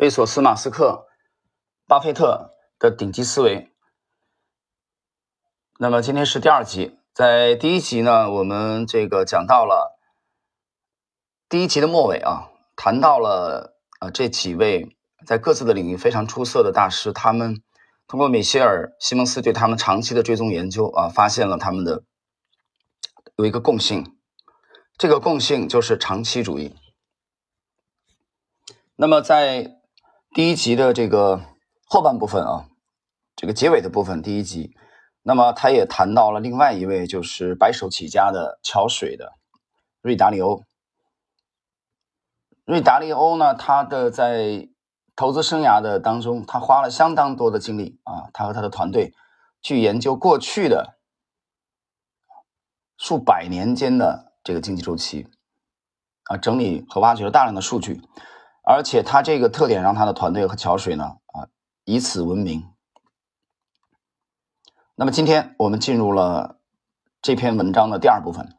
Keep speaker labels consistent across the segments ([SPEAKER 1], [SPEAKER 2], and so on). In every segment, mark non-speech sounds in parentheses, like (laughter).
[SPEAKER 1] 贝索斯、马斯克、巴菲特的顶级思维。那么今天是第二集，在第一集呢，我们这个讲到了第一集的末尾啊，谈到了啊这几位在各自的领域非常出色的大师，他们通过米歇尔、西蒙斯对他们长期的追踪研究啊，发现了他们的有一个共性，这个共性就是长期主义。那么在第一集的这个后半部分啊，这个结尾的部分，第一集，那么他也谈到了另外一位，就是白手起家的桥水的瑞达利欧。瑞达利欧呢，他的在投资生涯的当中，他花了相当多的精力啊，他和他的团队去研究过去的数百年间的这个经济周期啊，整理和挖掘了大量的数据。而且他这个特点让他的团队和桥水呢啊以此闻名。那么今天我们进入了这篇文章的第二部分。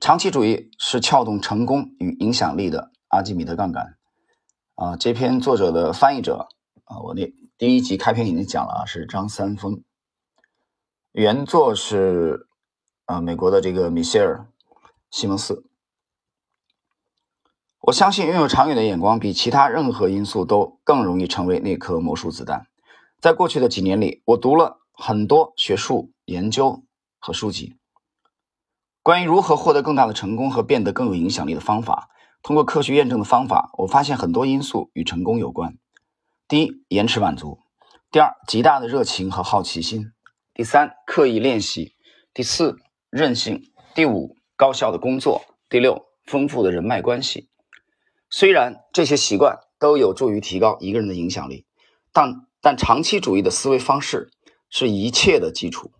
[SPEAKER 1] 长期主义是撬动成功与影响力的阿基米德杠杆啊。这篇作者的翻译者啊，我那第一集开篇已经讲了啊，是张三丰。原作是啊美国的这个米歇尔西蒙斯。我相信拥有长远的眼光，比其他任何因素都更容易成为那颗魔术子弹。在过去的几年里，我读了很多学术研究和书籍，关于如何获得更大的成功和变得更有影响力的方法。通过科学验证的方法，我发现很多因素与成功有关：第一，延迟满足；第二，极大的热情和好奇心；第三，刻意练习；第四，韧性；第五，高效的工作；第六，丰富的人脉关系。虽然这些习惯都有助于提高一个人的影响力，但但长期主义的思维方式是一切的基础。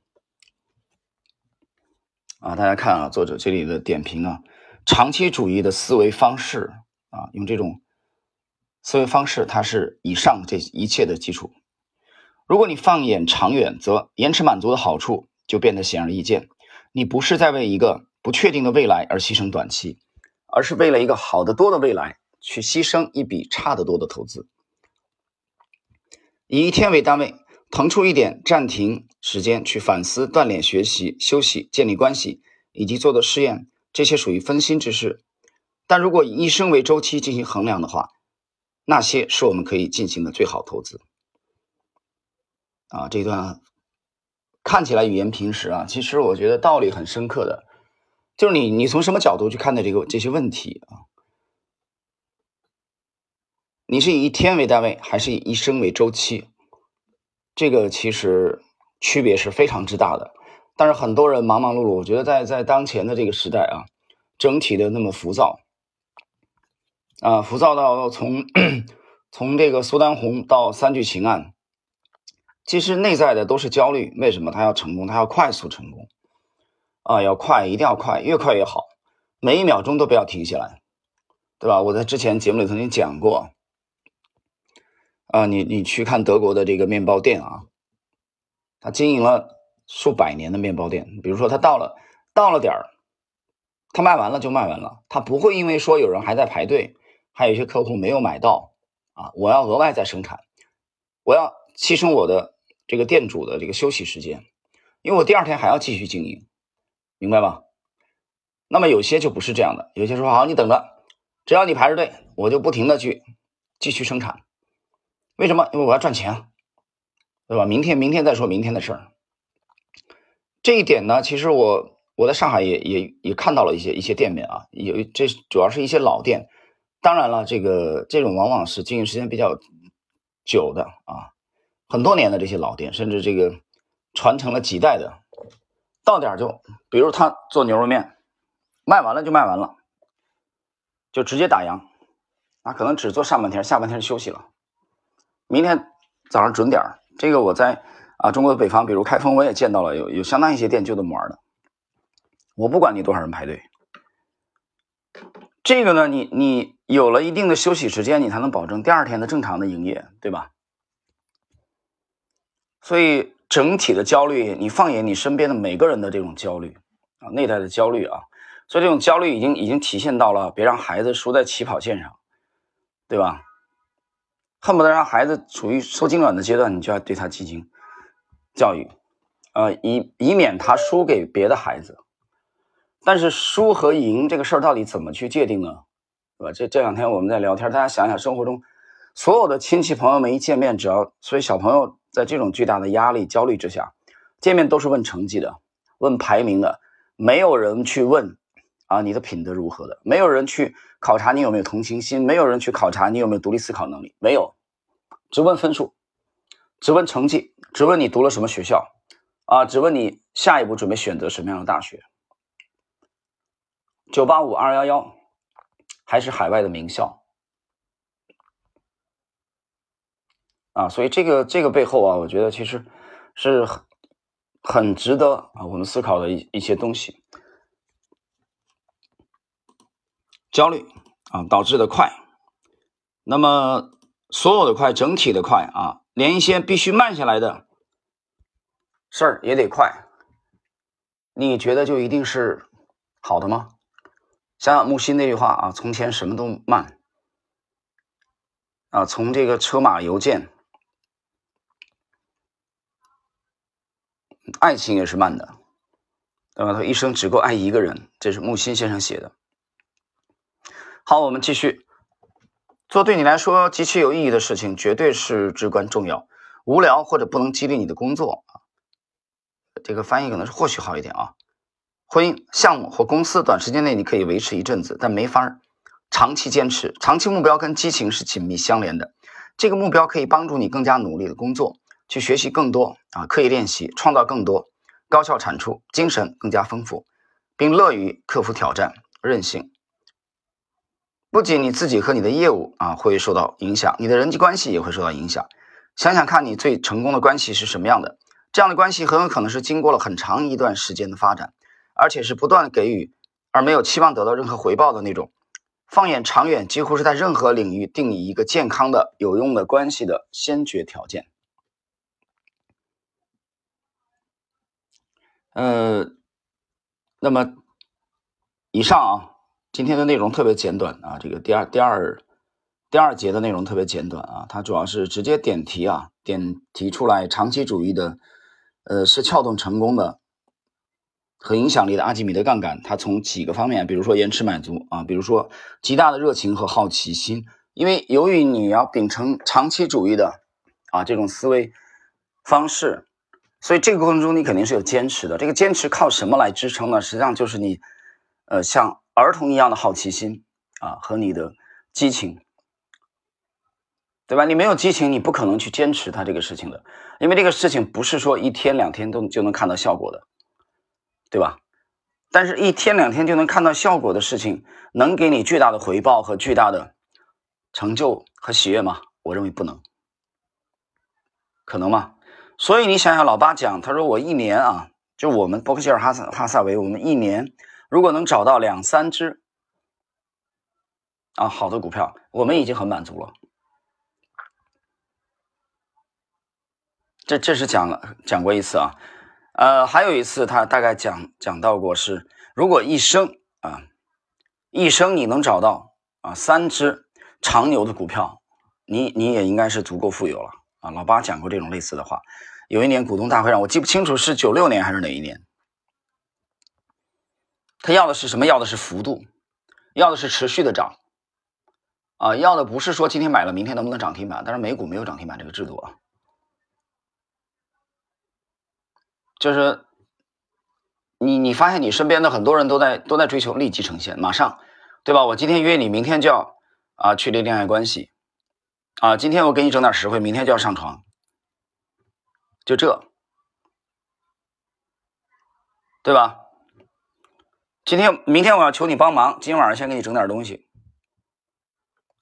[SPEAKER 1] 啊，大家看啊，作者这里的点评啊，长期主义的思维方式啊，用这种思维方式，它是以上这一切的基础。如果你放眼长远，则延迟满足的好处就变得显而易见。你不是在为一个不确定的未来而牺牲短期，而是为了一个好得多的未来。去牺牲一笔差得多的投资，以一天为单位腾出一点暂停时间去反思、锻炼、学习、休息、建立关系以及做的试验，这些属于分心之事。但如果以一生为周期进行衡量的话，那些是我们可以进行的最好投资。啊，这段看起来语言平实啊，其实我觉得道理很深刻的，就是你你从什么角度去看待这个这些问题啊？你是以一天为单位，还是以一生为周期？这个其实区别是非常之大的。但是很多人忙忙碌碌，我觉得在在当前的这个时代啊，整体的那么浮躁啊，浮躁到从 (clears throat) 从这个苏丹红到三聚氰胺，其实内在的都是焦虑。为什么他要成功？他要快速成功啊，要快，一定要快，越快越好，每一秒钟都不要停下来，对吧？我在之前节目里曾经讲过。啊，你你去看德国的这个面包店啊，他经营了数百年的面包店，比如说他到了到了点儿，他卖完了就卖完了，他不会因为说有人还在排队，还有一些客户没有买到啊，我要额外再生产，我要牺牲我的这个店主的这个休息时间，因为我第二天还要继续经营，明白吗？那么有些就不是这样的，有些说好你等着，只要你排着队，我就不停的去继续生产。为什么？因为我要赚钱，对吧？明天，明天再说明天的事儿。这一点呢，其实我我在上海也也也看到了一些一些店面啊，有这主要是一些老店。当然了，这个这种往往是经营时间比较久的啊，很多年的这些老店，甚至这个传承了几代的，到点就，比如他做牛肉面，卖完了就卖完了，就直接打烊，那可能只做上半天，下半天休息了。明天早上准点这个我在啊中国的北方，比如开封，我也见到了有有相当一些店就这么玩的。我不管你多少人排队，这个呢，你你有了一定的休息时间，你才能保证第二天的正常的营业，对吧？所以整体的焦虑，你放眼你身边的每个人的这种焦虑啊，内在的焦虑啊，所以这种焦虑已经已经体现到了别让孩子输在起跑线上，对吧？恨不得让孩子处于受精卵的阶段，你就要对他进行教育，呃，以以免他输给别的孩子。但是输和赢这个事儿到底怎么去界定呢？对吧？这这两天我们在聊天，大家想想，生活中所有的亲戚朋友们一见面，只要所以小朋友在这种巨大的压力、焦虑之下，见面都是问成绩的，问排名的，没有人去问啊你的品德如何的，没有人去考察你有没有同情心，没有人去考察你有没有独立思考能力，没有，只问分数，只问成绩，只问你读了什么学校，啊，只问你下一步准备选择什么样的大学。九八五二幺幺，还是海外的名校啊，所以这个这个背后啊，我觉得其实是很很值得啊我们思考的一一些东西。焦虑啊导致的快，那么所有的快，整体的快啊，连一些必须慢下来的事儿也得快，你觉得就一定是好的吗？想想木心那句话啊，从前什么都慢啊，从这个车马邮件，爱情也是慢的，对吧？他一生只够爱一个人，这是木心先生写的。好，我们继续做对你来说极其有意义的事情，绝对是至关重要。无聊或者不能激励你的工作啊，这个翻译可能是或许好一点啊。婚姻项目或公司，短时间内你可以维持一阵子，但没法长期坚持。长期目标跟激情是紧密相连的。这个目标可以帮助你更加努力的工作，去学习更多啊，刻意练习，创造更多高效产出，精神更加丰富，并乐于克服挑战，韧性。不仅你自己和你的业务啊会受到影响，你的人际关系也会受到影响。想想看你最成功的关系是什么样的？这样的关系很有可能是经过了很长一段时间的发展。而且是不断给予，而没有期望得到任何回报的那种。放眼长远，几乎是在任何领域定义一个健康的、有用的关系的先决条件。呃，那么以上啊，今天的内容特别简短啊，这个第二、第二、第二节的内容特别简短啊，它主要是直接点题啊，点提出来长期主义的，呃，是撬动成功的。和影响力的阿基米德杠杆，它从几个方面，比如说延迟满足啊，比如说极大的热情和好奇心，因为由于你要秉承长期主义的啊这种思维方式，所以这个过程中你肯定是有坚持的。这个坚持靠什么来支撑呢？实际上就是你呃像儿童一样的好奇心啊和你的激情，对吧？你没有激情，你不可能去坚持它这个事情的，因为这个事情不是说一天两天都就能看到效果的。对吧？但是，一天两天就能看到效果的事情，能给你巨大的回报和巨大的成就和喜悦吗？我认为不能，可能吗？所以你想想，老八讲，他说我一年啊，就我们伯克希尔哈萨哈萨维，我们一年如果能找到两三只啊好的股票，我们已经很满足了。这这是讲了讲过一次啊。呃，还有一次，他大概讲讲到过是，如果一生啊，一生你能找到啊三只长牛的股票，你你也应该是足够富有了啊。老八讲过这种类似的话。有一年股东大会上，我记不清楚是九六年还是哪一年，他要的是什么？要的是幅度，要的是持续的涨啊，要的不是说今天买了明天能不能涨停板。但是美股没有涨停板这个制度啊。就是你，你发现你身边的很多人都在都在追求立即呈现，马上，对吧？我今天约你，明天就要啊确立恋爱关系，啊，今天我给你整点实惠，明天就要上床，就这，对吧？今天明天我要求你帮忙，今天晚上先给你整点东西，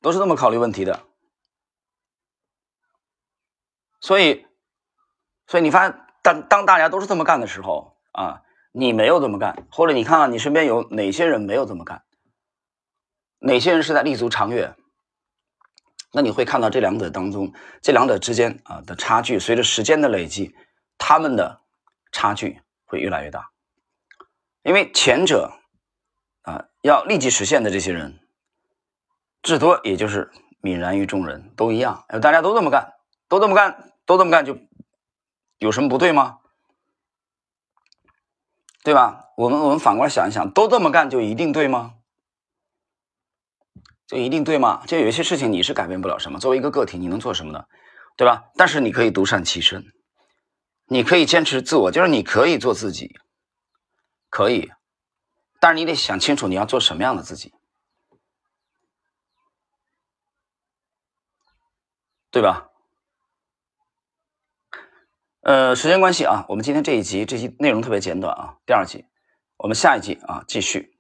[SPEAKER 1] 都是这么考虑问题的。所以，所以你发现。当当大家都是这么干的时候啊，你没有这么干，或者你看看你身边有哪些人没有这么干，哪些人是在立足长远，那你会看到这两者当中，这两者之间啊的差距，随着时间的累积，他们的差距会越来越大，因为前者啊要立即实现的这些人，至多也就是泯然于众人，都一样。大家都这么干，都这么干，都这么干，就有什么不对吗？对吧？我们我们反过来想一想，都这么干就一定对吗？就一定对吗？就有一些事情你是改变不了什么。作为一个个体，你能做什么呢？对吧？但是你可以独善其身，你可以坚持自我，就是你可以做自己，可以。但是你得想清楚你要做什么样的自己，对吧？呃，时间关系啊，我们今天这一集这集内容特别简短啊，第二集，我们下一集啊继续。